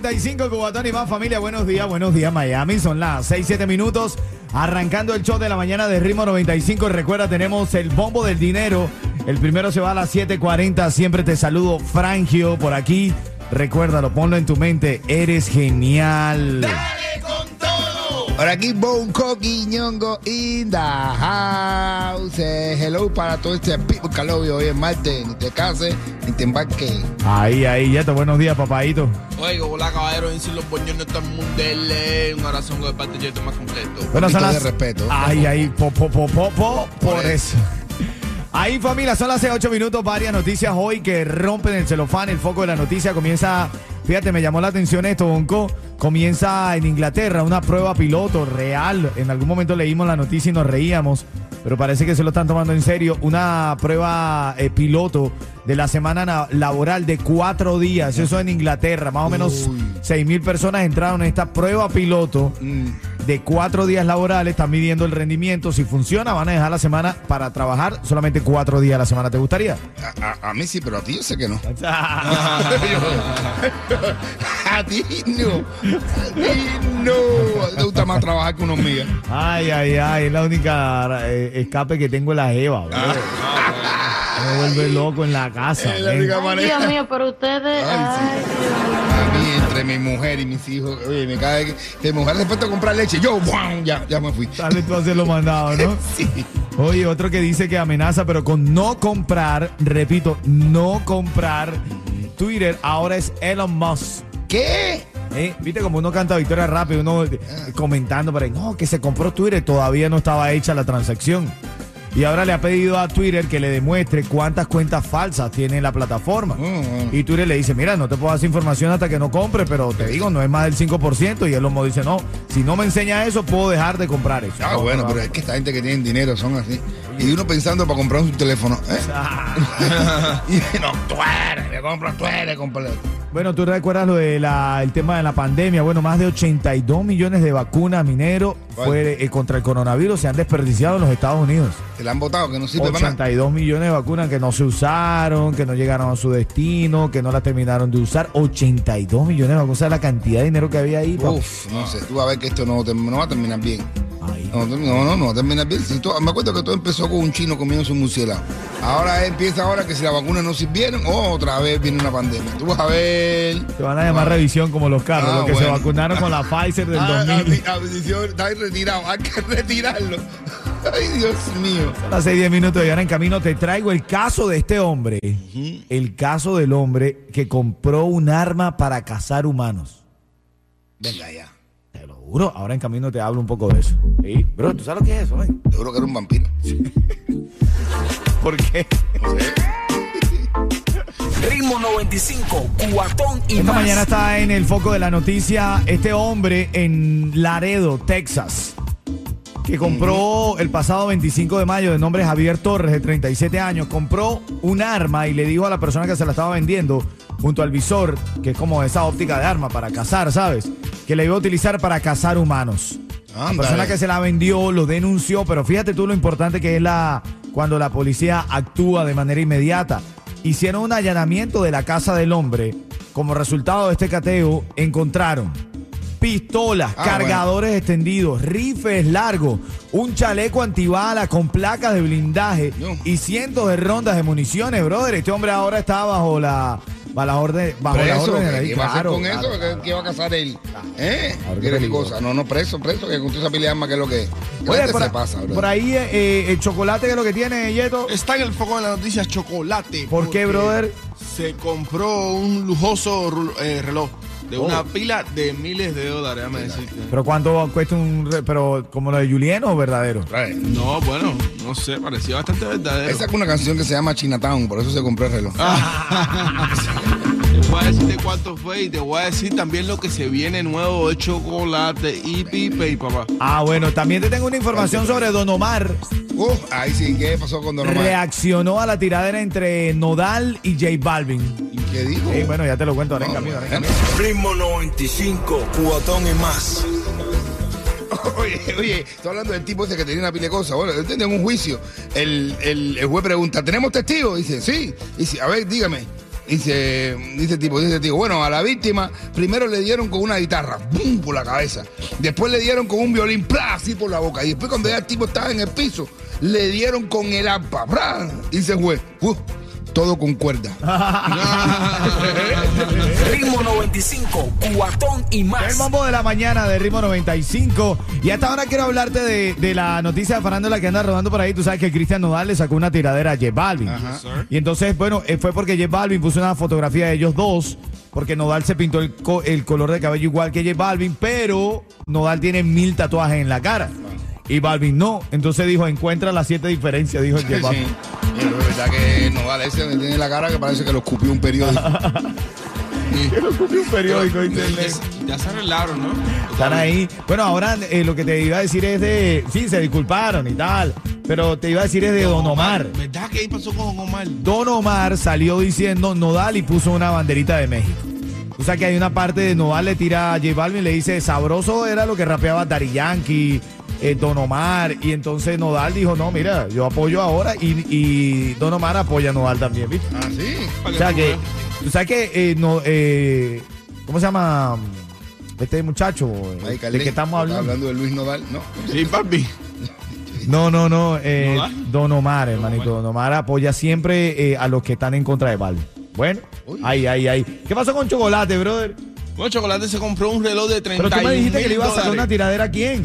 95, Cubatón y más familia. Buenos días, buenos días, Miami. Son las 6, 7 minutos. Arrancando el show de la mañana de Ritmo 95. Recuerda, tenemos el bombo del dinero. El primero se va a las 7:40. Siempre te saludo, Frangio, por aquí. Recuérdalo, ponlo en tu mente. Eres genial. Por aquí Bangkok y Ñongo in the house. Hello para todo este people que lo hoy es martes. Ni te cases, ni te embarques. Ahí, ahí, Yeto. Buenos días, papadito. Oiga, hola caballero, en los boñones están mundele. Un abrazo de parte de Yeto más completo. Bueno, son de las- respeto. Ay, ahí, po, po, po, po, po, por Por eso. Ahí familia, son las 8 minutos, varias noticias hoy que rompen el celofán, el foco de la noticia comienza, fíjate, me llamó la atención esto, Bonco, comienza en Inglaterra una prueba piloto real, en algún momento leímos la noticia y nos reíamos, pero parece que se lo están tomando en serio, una prueba eh, piloto de la semana na- laboral de cuatro días, eso en Inglaterra, más o menos. 6 mil personas entraron en esta prueba piloto. Mm. De cuatro días laborales, están midiendo el rendimiento. Si funciona, van a dejar la semana para trabajar solamente cuatro días a la semana. ¿Te gustaría? A, a- a mí sí, pero a ti yo sé que no. a ti no. A ti no. Te gusta más trabajar que una hormiga. ay, ay, ay, es la única eh, escape que tengo en la Eva. Me vuelve loco en la casa. Es la men. única Ay, manera. Dios mío, pero ustedes. Ay, Ay, sí. Dios mío. A mí, entre mi mujer y mis hijos, oye, me cae que, que mi mujer después de comprar leche, yo, ¡buam! ya, ya me fui. Dale tú a hacer lo mandado, ¿no? Sí. Oye, otro que dice que amenaza, pero con no comprar, repito, no comprar Twitter, ahora es Elon Musk. ¿Qué? ¿Eh? Viste como uno canta victoria rápido, uno eh, comentando por ahí, no, que se compró Twitter, todavía no estaba hecha la transacción. Y ahora le ha pedido a Twitter que le demuestre cuántas cuentas falsas tiene la plataforma. Mm. Y Twitter le dice, mira, no te puedo dar esa información hasta que no compre, pero te digo, no es más del 5%. Y él lo dice, no, si no me enseña eso, puedo dejar de comprar eso. Ah, bueno, pero es que esta gente que tiene dinero son así. Y uno pensando para comprar un teléfono. ¿eh? y no, tú eres, me compro, tú eres, completo. Bueno, tú recuerdas lo del tema de la pandemia. Bueno, más de 82 millones de vacunas minero ¿Cuál? fue, eh, contra el coronavirus se han desperdiciado en los Estados Unidos. La han votado, que no sirve para nada. 82 millones de vacunas que no se usaron, que no llegaron a su destino, que no las terminaron de usar. 82 millones de vacunas, o sea, la cantidad de dinero que había ahí. Uf, no sé, tú vas a ver que esto no, va a terminar bien. Ay. No, no, no, no va a terminar bien. Si todo- me acuerdo que todo empezó con un chino comiendo su murciélago. Ahora empieza ahora que si las vacunas no sirvieron, otra vez viene una pandemia. Tú vas a ver. Te van a llamar revisión como los carros, Ah, los que se vacunaron con la Pfizer del Ah, 2000. ah, mi- ah, está ahí retirado, hay que retirarlo. Ay, Dios mío. A las 6, 10 minutos y ahora en camino te traigo el caso de este hombre. El caso del hombre que compró un arma para cazar humanos. Venga ya. Te lo juro, ahora en camino te hablo un poco de eso. ¿Sí? Bro, ¿tú sabes lo que es eso? eh? Seguro que era un vampiro. ¿Por qué? No sé. Ritmo 95, cuatón y Esta más. mañana está en el foco de la noticia este hombre en Laredo, Texas, que compró el pasado 25 de mayo de nombre Javier Torres, de 37 años, compró un arma y le dijo a la persona que se la estaba vendiendo junto al visor, que es como esa óptica de arma para cazar, ¿sabes? Que la iba a utilizar para cazar humanos. La persona que se la vendió lo denunció, pero fíjate tú lo importante que es la cuando la policía actúa de manera inmediata. Hicieron un allanamiento de la casa del hombre. Como resultado de este cateo, encontraron pistolas, Ah, cargadores extendidos, rifles largos, un chaleco antibala con placas de blindaje No. y cientos de rondas de municiones, brother. Este hombre ahora está bajo la bajo la orden, bajo las Preso, órdenes de ¿qué, ahí, qué va a hacer con claro, eso? claro. ¿Qué, va a casar él? ¿Eh? Qué ¿Qué peligroso. cosa? No, no, preso, preso, que con tu esa pila de arma, que es lo que es. ¿Qué Oye, por, se pasa, bro? por ahí eh, eh, el chocolate que es lo que tiene, Yeto. Está en el foco de las noticias chocolate. ¿Por qué, porque brother? Se compró un lujoso eh, reloj de Oh. una pila de miles de dólares, déjame decirte. Pero cuánto cuesta un re- pero como lo de Julien o verdadero? No, bueno, no sé, parecía bastante verdadero. Él sacó una canción que se llama Chinatown, por eso se compró el reloj. Ah. voy a decirte cuánto fue y te voy a decir también lo que se viene nuevo de chocolate y pipe, papá. Ah, bueno, también te tengo una información sobre Don Omar. Uf, ahí sí, ¿qué pasó con Don Omar? Reaccionó a la tiradera entre Nodal y J Balvin. ¿Y ¿Qué dijo? Sí, bueno, ya te lo cuento bueno. camino. Ritmo 95, cuatón y más. Oye, oye, estoy hablando del tipo ese que tenía una pila de cosas. Bueno, él tenía un juicio. El, el, el juez pregunta, ¿tenemos testigos? Dice, sí. Dice, a ver, dígame. Dice, dice el tipo, dice el tipo, bueno, a la víctima primero le dieron con una guitarra, ¡bum! por la cabeza. Después le dieron con un violín, ¡plá! así por la boca. Y después cuando ya el tipo estaba en el piso, le dieron con el arpa, ¡plá! Dice el juez, ¡uh! Todo con cuerda. Ritmo 95, cuatón y El más. bombo de la mañana de Ritmo 95. Y hasta ahora quiero hablarte de, de la noticia de farándula que anda rodando por ahí. Tú sabes que Cristian Nodal le sacó una tiradera a J Balvin. Y entonces, bueno, eh, fue porque J Balvin puso una fotografía de ellos dos. Porque Nodal se pintó el, co- el color de cabello igual que J Balvin. Pero Nodal tiene mil tatuajes en la cara. Y Balvin no. Entonces dijo, encuentra las siete diferencias, dijo J Sí, Balvin. Verdad que no vale ese tiene la cara que parece que lo escupió un periódico. Un periódico internet. Ya se arreglaron, ¿no? Están ahí. Bueno, ahora eh, lo que te iba a decir es de. Sí, se disculparon y tal. Pero te iba a decir es de Don Omar. ¿Verdad que ahí pasó con Don Omar? Don Omar salió diciendo Nodal y puso una banderita de México. O sea que hay una parte de Nodal le tira a J Balvin y le dice, sabroso era lo que rapeaba Dari Yankee, eh, Don Omar. Y entonces Nodal dijo, no, mira, yo apoyo ahora y, y Don Omar apoya a Nodal también, ¿viste? ah, sí. O sea que, tú sabes que, eh, no, eh, ¿cómo se llama? Este muchacho Ahí, de Carlín, que estamos está hablando. de Luis Nodal, ¿no? Sí, papi. No, no, no. eh. Don Omar, hermanito. Don Omar apoya siempre eh, a los que están en contra de Balvin. Bueno, Uy. ahí, ahí, ahí. ¿Qué pasó con Chocolate, brother? Bueno, Chocolate se compró un reloj de 30 Pero tú me dijiste que le iba a sacar una tiradera a quién.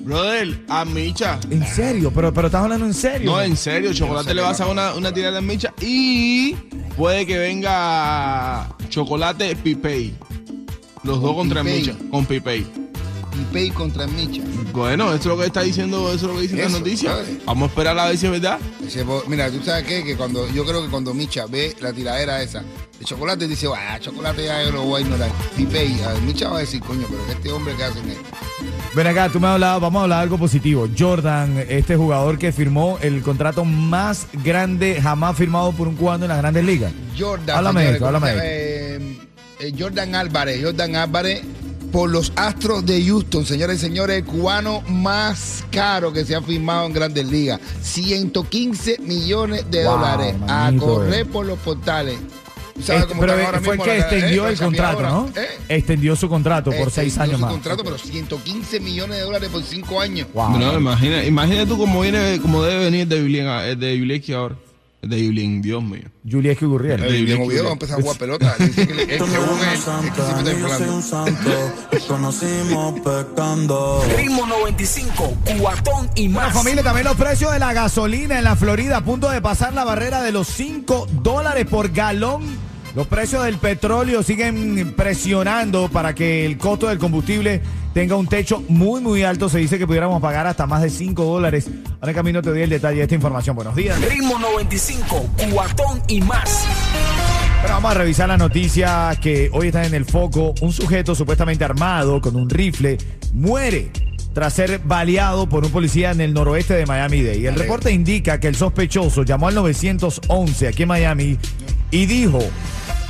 Brother, a Micha. ¿En serio? Pero, pero estás hablando en serio. No, en serio, Chocolate le va a sacar una, una tirada en Micha y puede que venga Chocolate Pipei. Los dos contra Pipei. Micha, con Pipei. Y Pay contra Micha. Bueno, eso es lo que está diciendo, eso es lo que dicen las Eso, noticias. padre. Vamos a esperar a ver si es verdad. Ese mira, tú sabes qué? que cuando yo creo que cuando Micha ve la tiradera esa de chocolate dice, ah, chocolate ya yo lo voy a ignorar. Y Micha va a decir, coño, pero este hombre que hace en esto. Ven acá, tú me has hablado, vamos a hablar de algo positivo. Jordan, este jugador que firmó el contrato más grande jamás firmado por un cubano en las grandes ligas. Jordan, Háblame señores, esto, ¿cómo háblame? Eh, eh, Jordan Álvarez, Jordan Álvarez por los Astros de Houston, señores y señores, el cubano más caro que se ha firmado en Grandes Ligas, 115 millones de Wow, dólares a correr por los portales. ¿Tú sabes Este, cómo pero eh, ahora fue el mismo que la- extendió eh, el contrato, ¿no? ¿Eh? Extendió su contrato por seis años su más. contrato, pero 115 millones de dólares por 5 años. Wow. No, imagina, imagina tú cómo viene, cómo debe venir de Julien, el de Julieski ahora. De Julien, Dios mío. Julieski Gurriel. El Bien, viejo bien. video va a empezar a jugar pelota. Dice que según él, es que siempre un santo, conocimos pecando. Ritmo 95, cuatón y Bueno, más. familia, también los precios de la gasolina en la Florida a punto de pasar la barrera de los 5 dólares por galón. Los precios del petróleo siguen presionando para que el costo del combustible tenga un techo muy, muy alto. Se dice que pudiéramos pagar hasta más de 5 dólares. Ahora en camino te doy el detalle de esta información. Buenos días. Ritmo 95, cuatón y más. Bueno, vamos a revisar la noticia que hoy está en el foco. Un sujeto supuestamente armado con un rifle muere tras ser baleado por un policía en el noroeste de Miami-Dade. Y el reporte indica que el sospechoso llamó al 911 aquí en Miami y dijo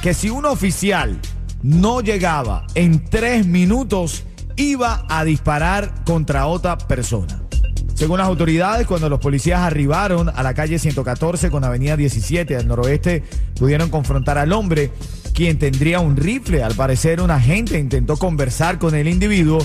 que si un oficial no llegaba en tres minutos, iba a disparar contra otra persona. Según las autoridades, cuando los policías arribaron a la calle 114 con Avenida 17 al noroeste, pudieron confrontar al hombre, quien tendría un rifle. Al parecer, un agente intentó conversar con el individuo,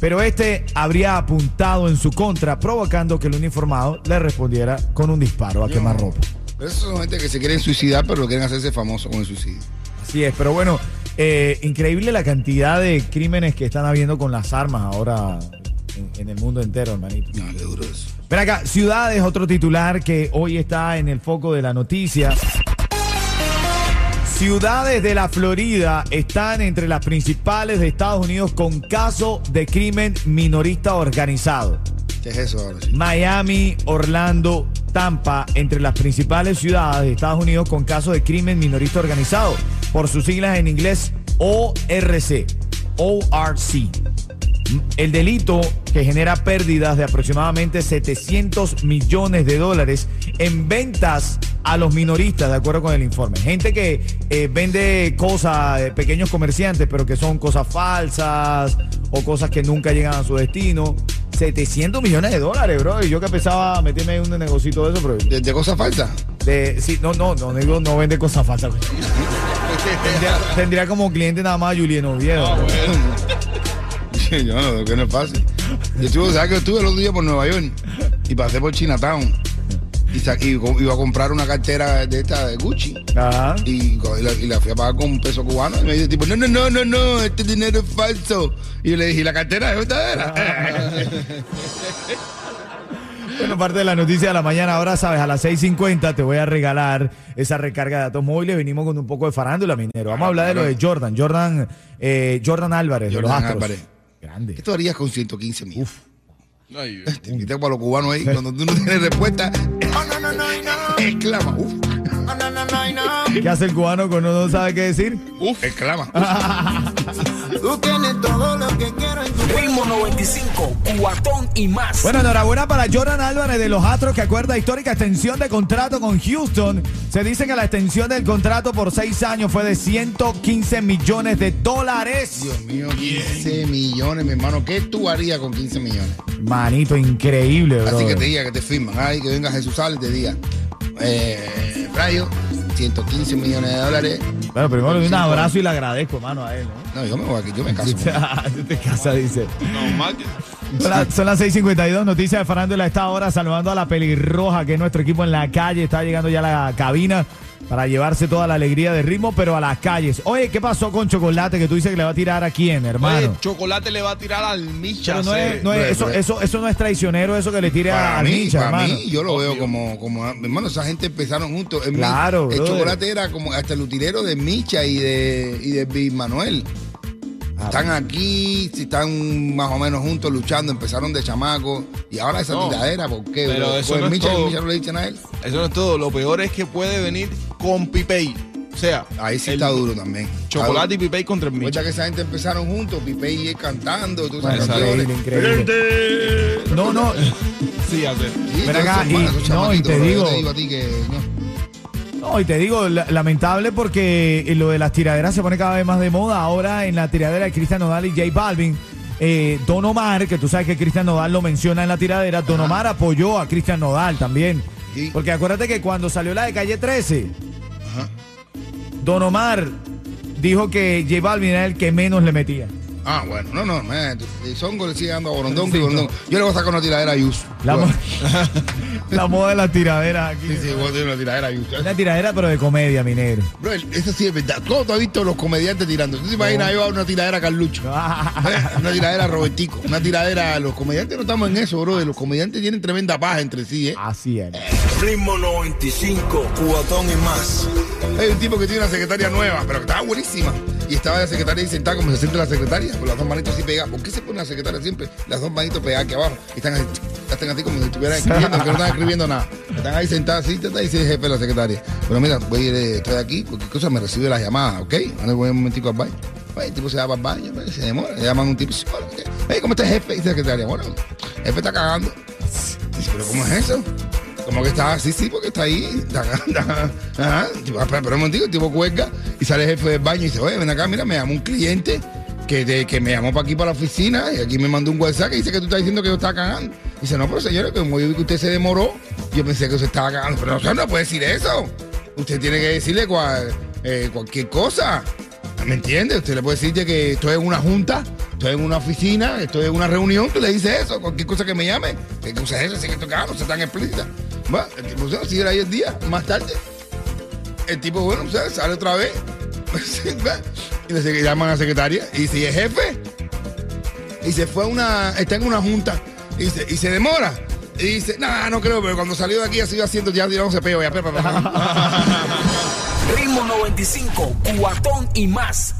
pero este habría apuntado en su contra, provocando que el uniformado le respondiera con un disparo a quemarropa. Pero esos son gente que se quieren suicidar, pero quieren hacerse famoso con el suicidio. Así es, pero bueno, eh, increíble la cantidad de crímenes que están habiendo con las armas ahora en, en el mundo entero, hermanito. No, qué duro eso. Ven acá, Ciudades, otro titular que hoy está en el foco de la noticia. Ciudades de la Florida están entre las principales de Estados Unidos con caso de crimen minorista organizado. ¿Qué es eso ahora? sí? Miami, Orlando, Tampa, entre las principales ciudades de Estados Unidos con casos de crimen minorista organizado. Por sus siglas en inglés ORC. ORC. El delito que genera pérdidas de aproximadamente 700 millones de dólares en ventas a los minoristas, de acuerdo con el informe. Gente que eh, vende cosas, eh, pequeños comerciantes, pero que son cosas falsas o cosas que nunca llegan a su destino. 700 millones de dólares, bro. Y yo que pensaba meterme en un negocito de eso, pero... De, de cosas falsas. De, sí, no, no, no, digo, no vende cosas falsas. Tendría, tendría como cliente nada más a Julián Oviedo. Ah, ¿no? bueno. yo no, que no es fácil. Yo estuve, ¿sabes que estuve el otro día por Nueva York? Y pasé por Chinatown. Y, y iba a comprar una cartera de esta de Gucci. Ajá. Y, la, y la fui a pagar con un peso cubano. Y me dice, tipo, no, no, no, no, no, este dinero es falso. Y yo le dije, ¿y la cartera es verdadera? Bueno, parte de la noticia de la mañana, ahora sabes, a las 6.50 te voy a regalar esa recarga de datos móviles. Venimos con un poco de farándula, minero. Vamos a hablar de lo de Jordan, Jordan, eh, Jordan Álvarez, de los Jordan Astros. Álvarez. Grande. ¿Qué tú harías con 115 mil? Ay, Dios. Te invité para los cubanos ahí. Cuando tú no tienes respuesta, exclama. Uf, ¿Qué hace el cubano cuando no sabe qué decir? exclama. Tú tienes todo lo que quiero en tu Ritmo 95, cuatón y más. Bueno, enhorabuena para Jordan Álvarez de los Astros que acuerda histórica extensión de contrato con Houston. Se dice que la extensión del contrato por seis años fue de 115 millones de dólares. Dios mío, 15 millones, mi hermano. ¿Qué tú harías con 15 millones? Manito, increíble, bro. Así que te diga que te firman. Ay, que venga Jesús Sales y te diga, eh, Rayo, 115 millones de dólares. Bueno, primero le doy un abrazo y le agradezco, hermano, a él, ¿no? No, yo me voy aquí, yo me caso. Tú te casas, dice. Que- Son las, son las 6:52, noticias de farándula a esta hora, saludando a la pelirroja, que es nuestro equipo en la calle, está llegando ya a la cabina para llevarse toda la alegría de ritmo, pero a las calles. Oye, ¿qué pasó con Chocolate que tú dices que le va a tirar a quién, hermano? Oye, chocolate le va a tirar al Micha. Pero no es, no es- eso, bre. eso, eso no es traicionero, eso que le tire a Para mí, Micha, para hermano. mí, yo lo veo como, como, hermano, esa gente empezaron juntos. Claro, el chocolate era como hasta el utilero de Micha y de, y de Big Manuel. Ah, Están aquí, si están más o menos juntos luchando, empezaron de chamaco y ahora esa No, tiradera, ¿por qué? pero bro? eso Pues no es Micha todo. Micha no le dicen a él. Eso no es todo. Lo peor es que puede venir con Pipey. O sea, Ahí sí está duro también. Chocolate y Pipey contra el Mucha Micha. que esa gente empezaron juntos, Pipe y él cantando, tú sabes. Increíble, increíble. No, no, Sí, hacer. Sí, Ven acá, y- no, y te bro, yo digo- te digo a ti que no. No, y te digo, la- lamentable porque lo de las tiraderas se pone cada vez más de moda. Ahora en la tiradera de Cristian Nodal y J Balvin, eh, Don Omar, que tú sabes que Cristian Nodal lo menciona en la tiradera, Don Omar apoyó a Cristian Nodal también. Sí. Porque acuérdate que cuando salió la de Calle 13, Ajá. Don Omar dijo que J Balvin era el que menos le metía. Ah, bueno, no, no, man, el Songo le sigue dando a Borondón, que Borondón. Yo le voy a sacar una tiradera a Yus. La, Bueno, la moda de las tiraderas aquí. Sí, sí, voy a tener una tiradera a Yus. Una tiradera pero de comedia, minero. Bro, eso sí es verdad. ¿Cómo tú has visto los comediantes tirando? ¿Tú te imaginas yo a una tiradera a Carlucho? Eh, Una tiradera a Robertico, una tiradera a los comediantes no estamos en eso, bro. Los comediantes tienen tremenda paz entre sí, ¿eh? Así es. Ritmo 95, cuatón y más. Hay un tipo que tiene una secretaria nueva, pero que estaba buenísima. Y estaba la secretaria ahí sentada como se siente la secretaria, con las dos manitos así pegadas. ¿Por qué se pone la secretaria siempre? Las dos manitos pegadas aquí abajo. Y están así, están así como si estuvieran escribiendo, que no están escribiendo nada. Están ahí sentadas así, y dice jefe de la secretaria. Pero mira, voy a ir, eh, estoy aquí, cualquier cosa me recibe las llamadas, ¿ok? Ahora voy un momentico al baño. El tipo se va para el baño, pues, se demora, le llaman un tipo, bueno, ¿qué? Hey, ¿cómo está el jefe? Y dice secretaria, bueno, el jefe está cagando. Dice, ¿pero cómo es eso? Como que está así, sí, porque está ahí. Está, ajá. Pero un momentito, el tipo cuelga y sale el jefe del baño y dice, oye, ven acá, mira, me llamó un cliente que, de- que me llamó para aquí para la oficina y aquí me mandó un WhatsApp que dice que tú estás diciendo que yo estaba cagando. dice, no, pero señores, como yo vi que usted se demoró, yo pensé que usted estaba cagando. Pero no, no puede decir eso. Usted tiene que decirle cual- eh, cualquier cosa. ¿Me entiende? Usted le puede decir de que estoy en una junta, estoy en una oficina, estoy en una reunión, tú le dices eso, cualquier cosa que me llame. ¿Qué cosa es eso? Así que esto no sea tan explícita. Va, el tipo se sigue ahí el día, más tarde. El tipo, bueno, sea, sale otra vez. Va, y le llaman a la secretaria y dice, ¿y jefe? Y se fue a una, está en una junta y se, y se demora. Y dice, no, no creo, pero cuando salió de aquí así iba haciendo, ya tiramos peo, ya, pe, pe, pe, pe. Ritmo 95, cuatón y más.